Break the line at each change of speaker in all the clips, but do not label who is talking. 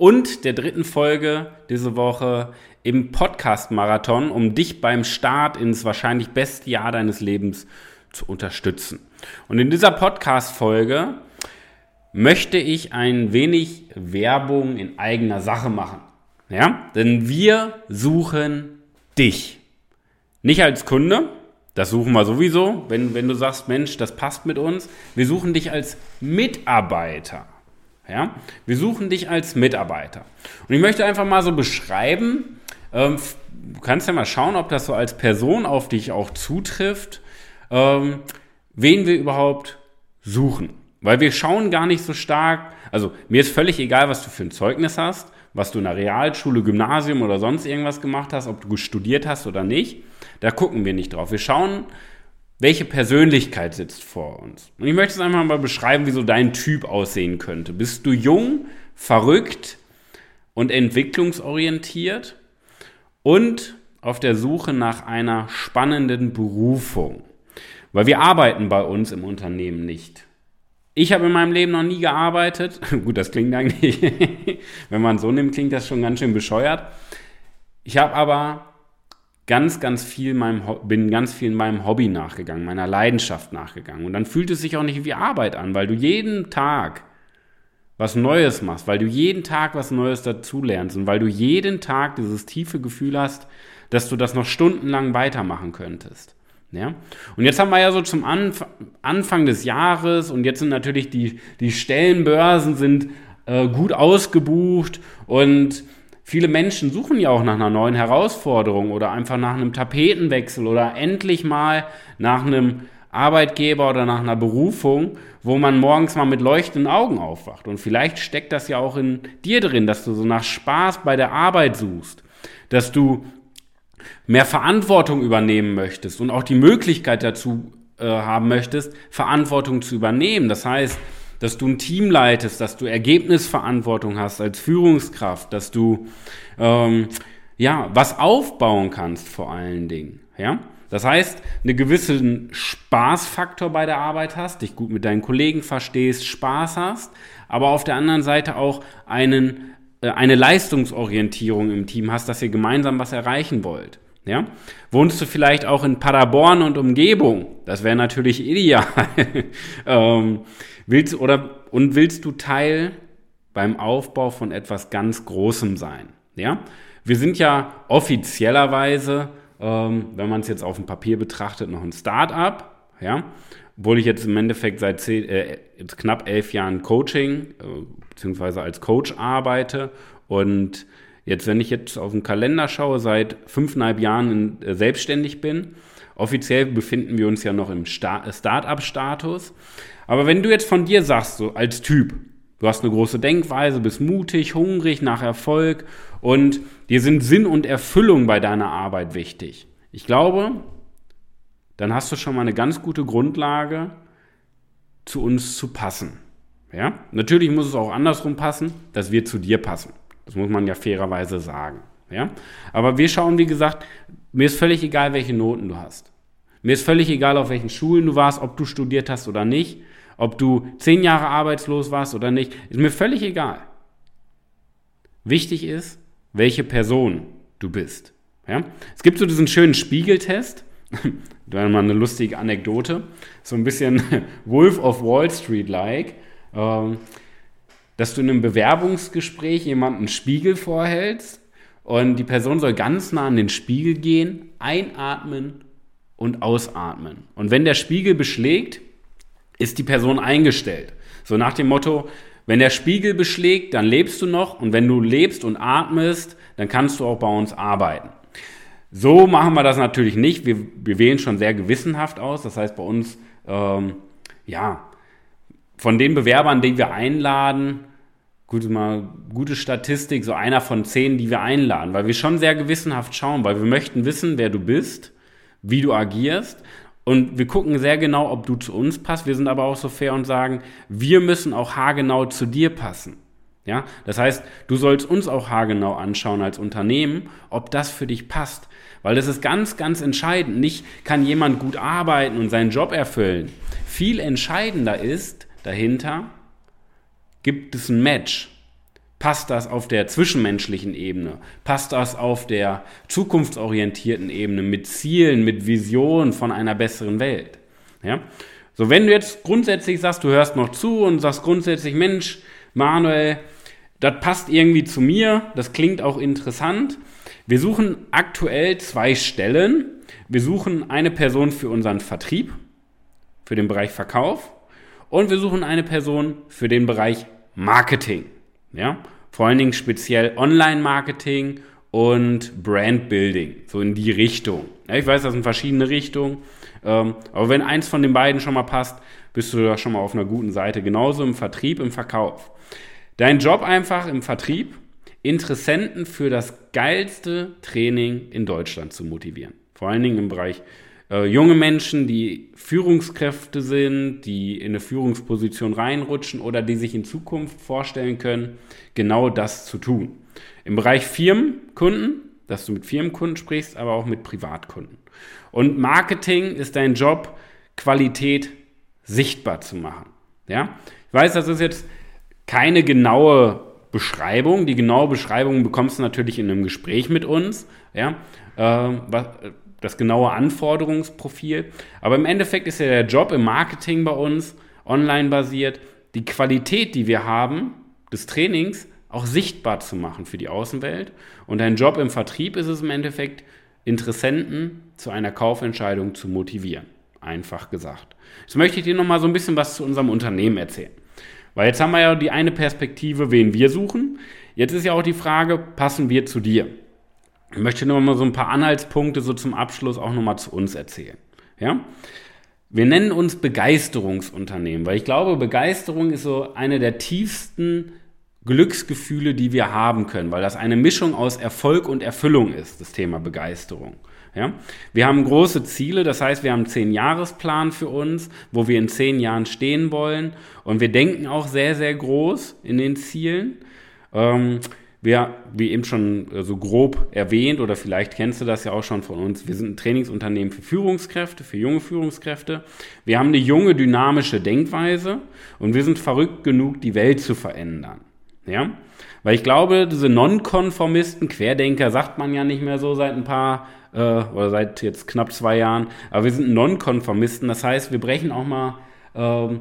und der dritten Folge diese Woche im Podcast-Marathon, um dich beim Start ins wahrscheinlich beste Jahr deines Lebens zu unterstützen. Und in dieser Podcast-Folge möchte ich ein wenig Werbung in eigener Sache machen. Ja? Denn wir suchen dich. Nicht als Kunde, das suchen wir sowieso, wenn, wenn du sagst, Mensch, das passt mit uns. Wir suchen dich als Mitarbeiter. Ja? Wir suchen dich als Mitarbeiter. Und ich möchte einfach mal so beschreiben, ähm, du kannst ja mal schauen, ob das so als Person auf dich auch zutrifft, ähm, wen wir überhaupt suchen. Weil wir schauen gar nicht so stark, also mir ist völlig egal, was du für ein Zeugnis hast, was du in der Realschule, Gymnasium oder sonst irgendwas gemacht hast, ob du studiert hast oder nicht. Da gucken wir nicht drauf. Wir schauen, welche Persönlichkeit sitzt vor uns. Und ich möchte es einfach mal beschreiben, wie so dein Typ aussehen könnte. Bist du jung, verrückt und entwicklungsorientiert und auf der Suche nach einer spannenden Berufung? Weil wir arbeiten bei uns im Unternehmen nicht. Ich habe in meinem Leben noch nie gearbeitet. Gut, das klingt eigentlich, wenn man so nimmt, klingt das schon ganz schön bescheuert. Ich habe aber ganz, ganz viel meinem, bin ganz viel in meinem Hobby nachgegangen, meiner Leidenschaft nachgegangen. Und dann fühlt es sich auch nicht wie Arbeit an, weil du jeden Tag was Neues machst, weil du jeden Tag was Neues dazulernst und weil du jeden Tag dieses tiefe Gefühl hast, dass du das noch stundenlang weitermachen könntest. Ja? Und jetzt haben wir ja so zum Anf Anfang des Jahres und jetzt sind natürlich die, die Stellenbörsen sind äh, gut ausgebucht und Viele Menschen suchen ja auch nach einer neuen Herausforderung oder einfach nach einem Tapetenwechsel oder endlich mal nach einem Arbeitgeber oder nach einer Berufung, wo man morgens mal mit leuchtenden Augen aufwacht. Und vielleicht steckt das ja auch in dir drin, dass du so nach Spaß bei der Arbeit suchst, dass du mehr Verantwortung übernehmen möchtest und auch die Möglichkeit dazu äh, haben möchtest, Verantwortung zu übernehmen. Das heißt, dass du ein Team leitest, dass du Ergebnisverantwortung hast als Führungskraft, dass du ähm, ja was aufbauen kannst vor allen Dingen. Ja, das heißt, einen gewissen Spaßfaktor bei der Arbeit hast, dich gut mit deinen Kollegen verstehst, Spaß hast, aber auf der anderen Seite auch einen, äh, eine Leistungsorientierung im Team hast, dass ihr gemeinsam was erreichen wollt. Ja? Wohnst du vielleicht auch in Paderborn und Umgebung? Das wäre natürlich ideal. ähm, willst, oder, und willst du Teil beim Aufbau von etwas ganz Großem sein? Ja? Wir sind ja offiziellerweise, ähm, wenn man es jetzt auf dem Papier betrachtet, noch ein Start-up. Ja? Obwohl ich jetzt im Endeffekt seit zehn, äh, knapp elf Jahren Coaching äh, beziehungsweise als Coach arbeite und Jetzt, wenn ich jetzt auf den Kalender schaue, seit fünfeinhalb Jahren in, äh, selbstständig bin, offiziell befinden wir uns ja noch im Start-up-Status. Aber wenn du jetzt von dir sagst, so als Typ, du hast eine große Denkweise, bist mutig, hungrig nach Erfolg und dir sind Sinn und Erfüllung bei deiner Arbeit wichtig. Ich glaube, dann hast du schon mal eine ganz gute Grundlage, zu uns zu passen. Ja? Natürlich muss es auch andersrum passen, dass wir zu dir passen. Das muss man ja fairerweise sagen. Ja? Aber wir schauen, wie gesagt, mir ist völlig egal, welche Noten du hast. Mir ist völlig egal, auf welchen Schulen du warst, ob du studiert hast oder nicht, ob du zehn Jahre arbeitslos warst oder nicht. Ist mir völlig egal. Wichtig ist, welche Person du bist. Ja? Es gibt so diesen schönen Spiegeltest. da mal eine lustige Anekdote. So ein bisschen Wolf of Wall Street-like. Ähm, dass du in einem Bewerbungsgespräch jemanden Spiegel vorhältst und die Person soll ganz nah an den Spiegel gehen, einatmen und ausatmen. Und wenn der Spiegel beschlägt, ist die Person eingestellt. So nach dem Motto, wenn der Spiegel beschlägt, dann lebst du noch und wenn du lebst und atmest, dann kannst du auch bei uns arbeiten. So machen wir das natürlich nicht. Wir, wir wählen schon sehr gewissenhaft aus. Das heißt, bei uns, ähm, ja, von den Bewerbern, die wir einladen, gute, mal, gute Statistik, so einer von zehn, die wir einladen, weil wir schon sehr gewissenhaft schauen, weil wir möchten wissen, wer du bist, wie du agierst. Und wir gucken sehr genau, ob du zu uns passt. Wir sind aber auch so fair und sagen, wir müssen auch haargenau zu dir passen. Ja, das heißt, du sollst uns auch haargenau anschauen als Unternehmen, ob das für dich passt. Weil das ist ganz, ganz entscheidend. Nicht kann jemand gut arbeiten und seinen Job erfüllen. Viel entscheidender ist dahinter, Gibt es ein Match? Passt das auf der zwischenmenschlichen Ebene? Passt das auf der zukunftsorientierten Ebene mit Zielen, mit Visionen von einer besseren Welt? Ja? So, wenn du jetzt grundsätzlich sagst, du hörst noch zu und sagst grundsätzlich, Mensch, Manuel, das passt irgendwie zu mir, das klingt auch interessant. Wir suchen aktuell zwei Stellen. Wir suchen eine Person für unseren Vertrieb, für den Bereich Verkauf und wir suchen eine Person für den Bereich Marketing. Ja? Vor allen Dingen speziell Online-Marketing und Brand-Building, so in die Richtung. Ja, ich weiß, das sind verschiedene Richtungen, ähm, aber wenn eins von den beiden schon mal passt, bist du da schon mal auf einer guten Seite. Genauso im Vertrieb, im Verkauf. Dein Job einfach im Vertrieb, Interessenten für das geilste Training in Deutschland zu motivieren. Vor allen Dingen im Bereich äh, junge Menschen, die Führungskräfte sind, die in eine Führungsposition reinrutschen oder die sich in Zukunft vorstellen können, genau das zu tun. Im Bereich Firmenkunden, dass du mit Firmenkunden sprichst, aber auch mit Privatkunden. Und Marketing ist dein Job, Qualität sichtbar zu machen. Ja? Ich weiß, das ist jetzt keine genaue Beschreibung. Die genaue Beschreibung bekommst du natürlich in einem Gespräch mit uns. Ja? Äh, was, das genaue Anforderungsprofil. Aber im Endeffekt ist ja der Job im Marketing bei uns online basiert, die Qualität, die wir haben, des Trainings auch sichtbar zu machen für die Außenwelt. Und ein Job im Vertrieb ist es im Endeffekt, Interessenten zu einer Kaufentscheidung zu motivieren. Einfach gesagt. Jetzt möchte ich dir nochmal so ein bisschen was zu unserem Unternehmen erzählen. Weil jetzt haben wir ja die eine Perspektive, wen wir suchen. Jetzt ist ja auch die Frage, passen wir zu dir? Ich möchte nur mal so ein paar Anhaltspunkte so zum Abschluss auch nochmal zu uns erzählen. Ja? Wir nennen uns Begeisterungsunternehmen, weil ich glaube, Begeisterung ist so eine der tiefsten Glücksgefühle, die wir haben können, weil das eine Mischung aus Erfolg und Erfüllung ist, das Thema Begeisterung. Ja? Wir haben große Ziele, das heißt, wir haben einen Zehn-Jahres-Plan für uns, wo wir in zehn Jahren stehen wollen und wir denken auch sehr, sehr groß in den Zielen. Ähm, wir, wie eben schon äh, so grob erwähnt, oder vielleicht kennst du das ja auch schon von uns, wir sind ein Trainingsunternehmen für Führungskräfte, für junge Führungskräfte. Wir haben eine junge, dynamische Denkweise und wir sind verrückt genug, die Welt zu verändern. Ja? Weil ich glaube, diese Nonkonformisten, Querdenker sagt man ja nicht mehr so seit ein paar äh, oder seit jetzt knapp zwei Jahren, aber wir sind Nonkonformisten, das heißt, wir brechen auch mal äh,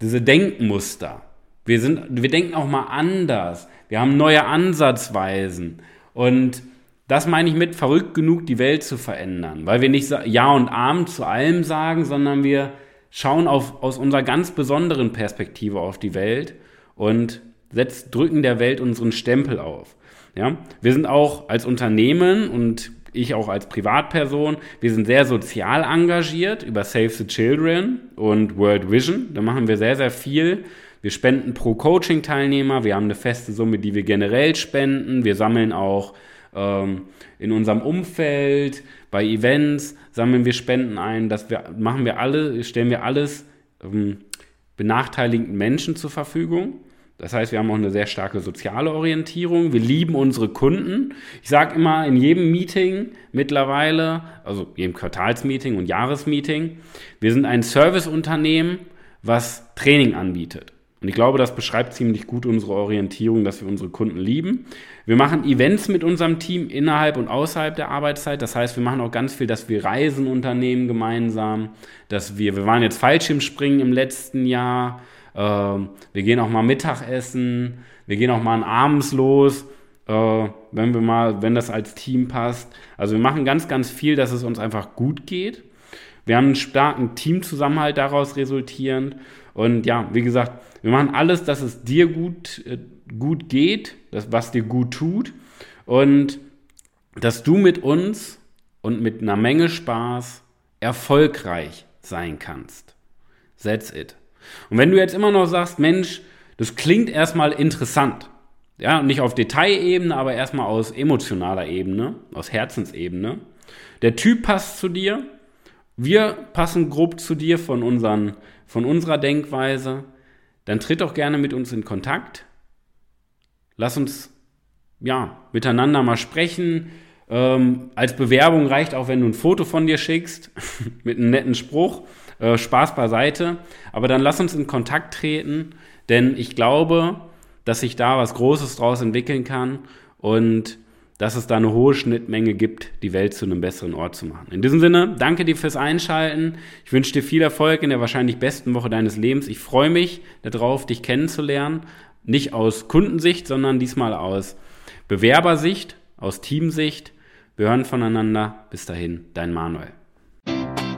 diese Denkmuster. Wir, sind, wir denken auch mal anders. Wir haben neue Ansatzweisen. Und das meine ich mit verrückt genug, die Welt zu verändern. Weil wir nicht Ja und Arm zu allem sagen, sondern wir schauen auf, aus unserer ganz besonderen Perspektive auf die Welt und setzt, drücken der Welt unseren Stempel auf. Ja? Wir sind auch als Unternehmen und ich auch als Privatperson, wir sind sehr sozial engagiert über Save the Children und World Vision. Da machen wir sehr, sehr viel wir spenden pro Coaching-Teilnehmer. Wir haben eine feste Summe, die wir generell spenden. Wir sammeln auch ähm, in unserem Umfeld, bei Events sammeln wir Spenden ein. Das wir, machen wir alle, stellen wir alles ähm, benachteiligten Menschen zur Verfügung. Das heißt, wir haben auch eine sehr starke soziale Orientierung. Wir lieben unsere Kunden. Ich sage immer in jedem Meeting mittlerweile, also jedem Quartalsmeeting und Jahresmeeting, wir sind ein Serviceunternehmen, was Training anbietet. Und ich glaube, das beschreibt ziemlich gut unsere Orientierung, dass wir unsere Kunden lieben. Wir machen Events mit unserem Team innerhalb und außerhalb der Arbeitszeit. Das heißt, wir machen auch ganz viel, dass wir Reisen unternehmen gemeinsam, dass wir, wir waren jetzt Fallschirmspringen im letzten Jahr, äh, wir gehen auch mal Mittagessen, wir gehen auch mal abends los, äh, wenn wir mal, wenn das als Team passt. Also wir machen ganz, ganz viel, dass es uns einfach gut geht. Wir haben einen starken Teamzusammenhalt daraus resultierend. Und ja, wie gesagt, wir machen alles, dass es dir gut, äh, gut geht, das, was dir gut tut. Und dass du mit uns und mit einer Menge Spaß erfolgreich sein kannst. That's it. Und wenn du jetzt immer noch sagst, Mensch, das klingt erstmal interessant, Ja, nicht auf Detailebene, aber erstmal aus emotionaler Ebene, aus Herzensebene. Der Typ passt zu dir. Wir passen grob zu dir von, unseren, von unserer Denkweise. Dann tritt doch gerne mit uns in Kontakt. Lass uns ja, miteinander mal sprechen. Ähm, als Bewerbung reicht auch, wenn du ein Foto von dir schickst, mit einem netten Spruch. Äh, Spaß beiseite. Aber dann lass uns in Kontakt treten, denn ich glaube, dass sich da was Großes draus entwickeln kann und dass es da eine hohe Schnittmenge gibt, die Welt zu einem besseren Ort zu machen. In diesem Sinne, danke dir fürs Einschalten. Ich wünsche dir viel Erfolg in der wahrscheinlich besten Woche deines Lebens. Ich freue mich darauf, dich kennenzulernen. Nicht aus Kundensicht, sondern diesmal aus Bewerbersicht, aus Teamsicht. Wir hören voneinander. Bis dahin, dein Manuel.